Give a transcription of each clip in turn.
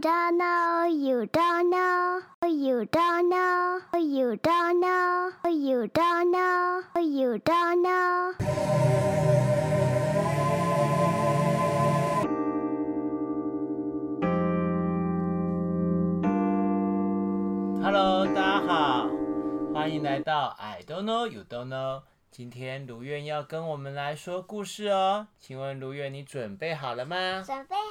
don't know, you don't know, you don't know, you don't know, you don't know, you don't know. Hello，大家好，欢迎来到 I don't know, you don't know。今天如愿要跟我们来说故事哦，请问如愿你准备好了吗？准备好了。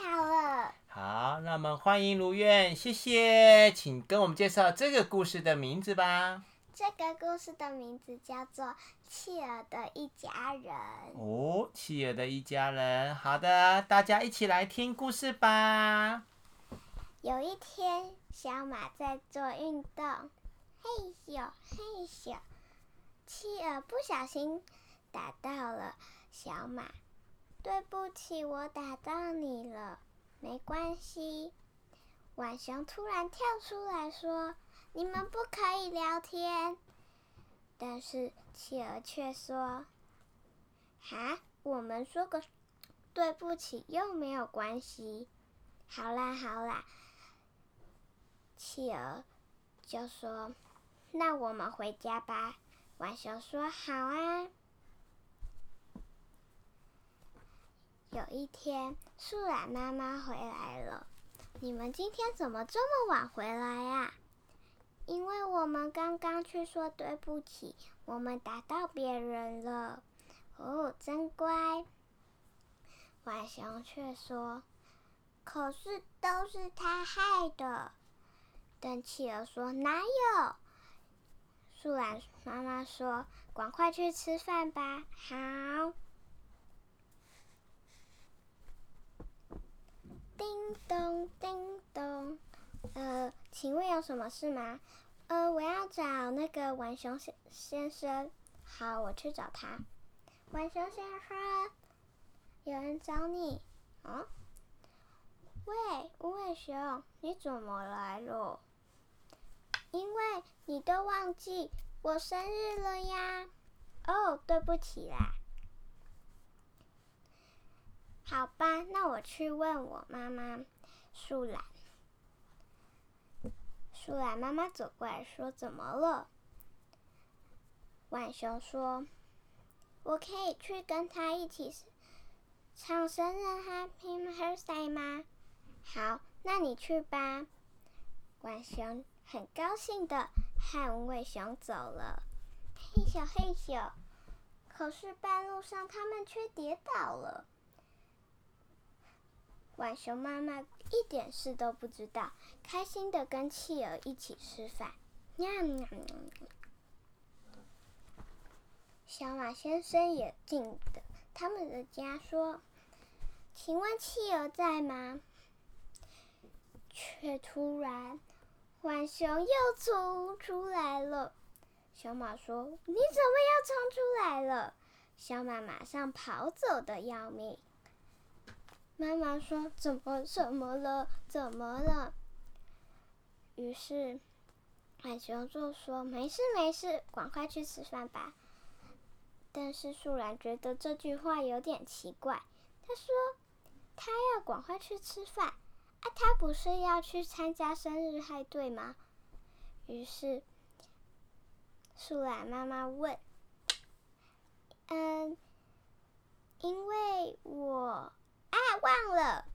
好，那么欢迎如愿，谢谢，请跟我们介绍这个故事的名字吧。这个故事的名字叫做《企鹅的一家人》。哦，企鹅的一家人，好的，大家一起来听故事吧。有一天，小马在做运动，嘿咻嘿咻，企鹅不小心打到了小马，对不起，我打到你了。没关系，浣熊突然跳出来说：“你们不可以聊天。”但是企鹅却说：“哈，我们说个对不起又没有关系。”好啦好啦，企鹅就说：“那我们回家吧。”浣熊说：“好啊。”有一天，树懒妈妈回来了。你们今天怎么这么晚回来呀？因为我们刚刚去说对不起，我们打到别人了。哦，真乖。浣熊却说：“可是都是他害的。”但企鹅说：“哪有？”树懒妈妈说：“赶快去吃饭吧。”好。叮叮咚，叮咚，呃，请问有什么事吗？呃，我要找那个浣熊先先生。好，我去找他。浣熊先生，有人找你。啊？喂，无尾熊，你怎么来了？因为你都忘记我生日了呀。哦，对不起啦。好吧，那我去问我妈妈，树懒。树懒妈妈走过来说：“怎么了？”浣熊说：“我可以去跟他一起唱生日 Happy Birthday 吗？”好，那你去吧。浣熊很高兴的和无尾熊走了，嘿咻嘿咻。可是半路上，他们却跌倒了。浣熊妈妈一点事都不知道，开心的跟企鹅一起吃饭。喵喵。小马先生也进的他们的家，说：“请问企鹅在吗？”却突然，浣熊又冲出来了。小马说：“你怎么又冲出来了？”小马马上跑走的要命。妈妈说：“怎么怎么了？怎么了？”于是，浣熊就说：“没事没事，赶快去吃饭吧。”但是树懒觉得这句话有点奇怪。他说：“他要赶快去吃饭，啊，他不是要去参加生日派对吗？”于是，树懒妈妈问：“嗯，因为我……”忘了。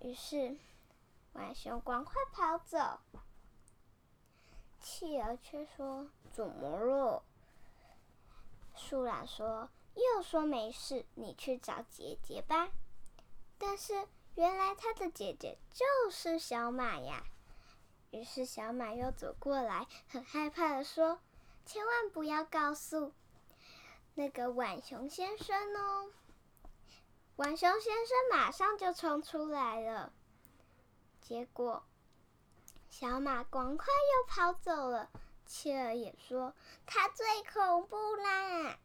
于是，浣熊赶快跑走。企鹅却说：“怎么了？”树懒说：“又说没事，你去找姐姐吧。”但是原来他的姐姐就是小马呀。于是小马又走过来，很害怕的说：“千万不要告诉那个浣熊先生哦。”浣熊先生马上就冲出来了，结果小马赶快又跑走了。企鹅也说他最恐怖啦。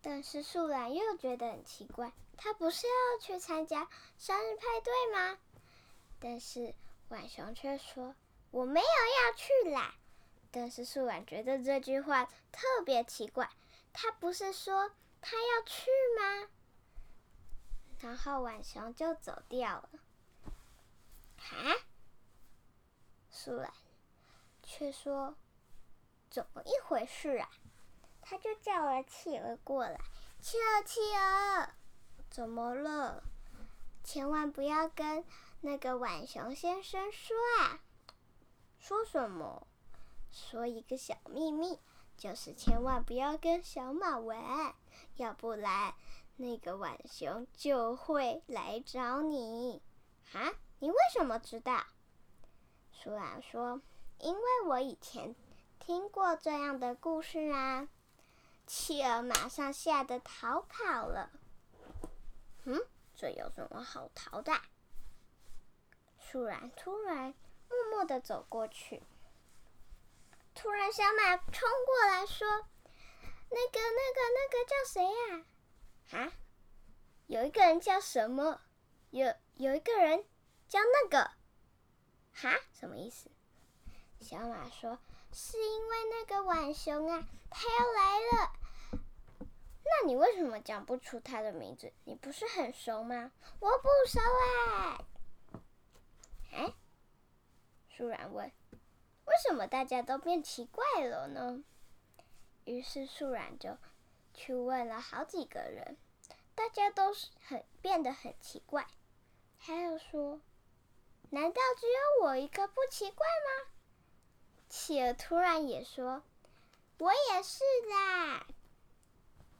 但是树懒又觉得很奇怪，他不是要去参加生日派对吗？但是浣熊却说我没有要去啦。但是树懒觉得这句话特别奇怪，他不是说他要去吗？然后浣熊就走掉了。啊？树懒却说：“怎么一回事啊？”他就叫了企鹅过来。企鹅，企鹅，怎么了？千万不要跟那个浣熊先生说啊！说什么？说一个小秘密，就是千万不要跟小马玩，要不然那个浣熊就会来找你。啊？你为什么知道？树懒说：“因为我以前听过这样的故事啊。”企鹅马上吓得逃跑了。嗯，这有什么好逃的？树懒突然默默地走过去。突然，小马冲过来说：“那个、那个、那个叫谁呀？”，啊有一个人叫什么？有有一个人叫那个？哈，什么意思？小马说：“是因为那个浣熊啊，他要来了。”那你为什么讲不出他的名字？你不是很熟吗？我不熟啊。哎，树懒问：“为什么大家都变奇怪了呢？”于是树懒就去问了好几个人，大家都是很变得很奇怪。还有说：“难道只有我一个不奇怪吗？”企鹅突然也说：“我也是啦。”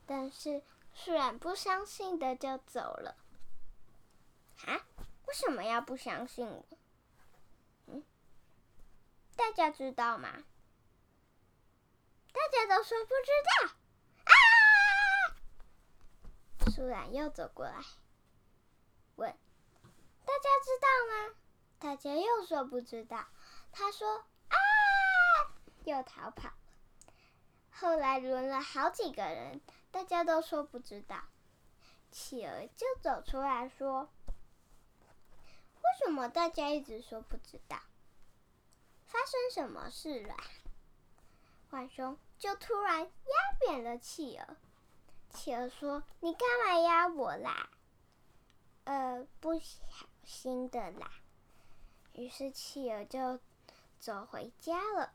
但是树懒不相信的就走了。啊？为什么要不相信我？嗯？大家知道吗？大家都说不知道。突然又走过来，问：“大家知道吗？”大家又说不知道。他说：“啊！”又逃跑。后来轮了好几个人。大家都说不知道，企鹅就走出来说：“为什么大家一直说不知道？发生什么事了？”浣熊就突然压扁了企鹅。企鹅说：“你干嘛压我啦？”“呃，不小心的啦。”于是企鹅就走回家了。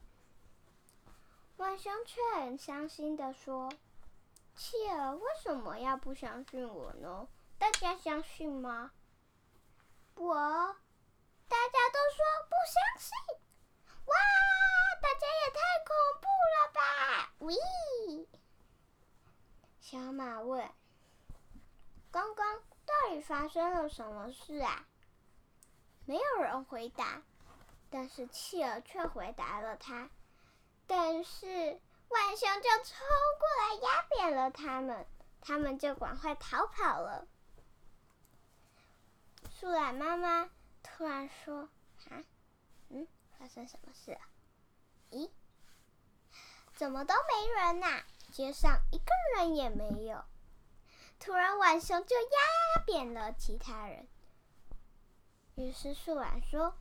浣熊却很伤心的说。企鹅为什么要不相信我呢？大家相信吗？我，大家都说不相信。哇，大家也太恐怖了吧！喂，小马问：“刚刚到底发生了什么事啊？”没有人回答，但是企鹅却回答了他。但是。浣熊就冲过来压扁了他们，他们就赶快逃跑了。树懒妈妈突然说：“啊，嗯，发生什么事啊？咦，怎么都没人呐？街上一个人也没有。”突然，浣熊就压扁了其他人。于是树懒说：“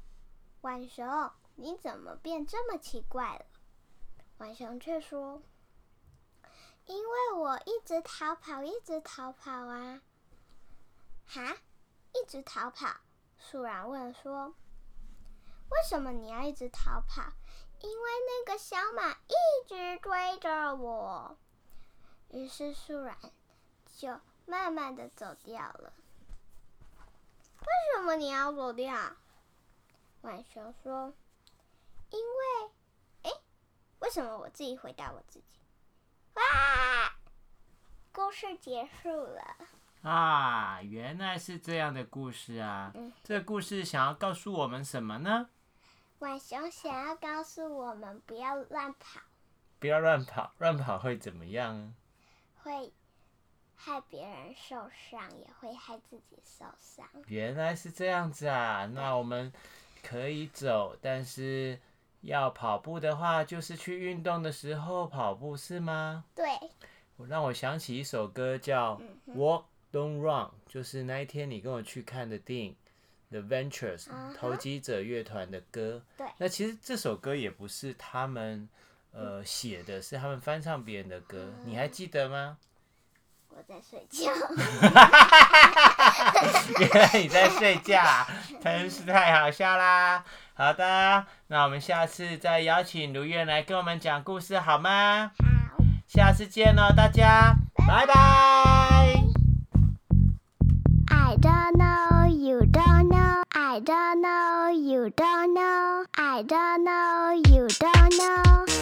浣熊，你怎么变这么奇怪了？”浣熊却说：“因为我一直逃跑，一直逃跑啊！”哈，一直逃跑？树懒问说：“为什么你要一直逃跑？”因为那个小马一直追着我。于是树懒就慢慢的走掉了。为什么你要走掉？浣熊说：“因为。”哎为什么我自己回答我自己？哇！故事结束了。啊，原来是这样的故事啊！嗯，这故事想要告诉我们什么呢？浣熊想要告诉我们不要乱跑。不要乱跑，乱跑会怎么样？会害别人受伤，也会害自己受伤。原来是这样子啊！那我们可以走，但是。要跑步的话，就是去运动的时候跑步，是吗？对。我让我想起一首歌叫《Walk Don't Run》，就是那一天你跟我去看的电影《The Ventures 投机者乐团的歌，对那其实这首歌也不是他们呃写的，是他们翻唱别人的歌。你还记得吗？我在睡觉。原来你在睡觉，真是太好笑啦！好的，那我们下次再邀请如愿来跟我们讲故事好吗？好，下次见哦，大家，拜拜。I don't know, you don't know. I don't know, you don't know.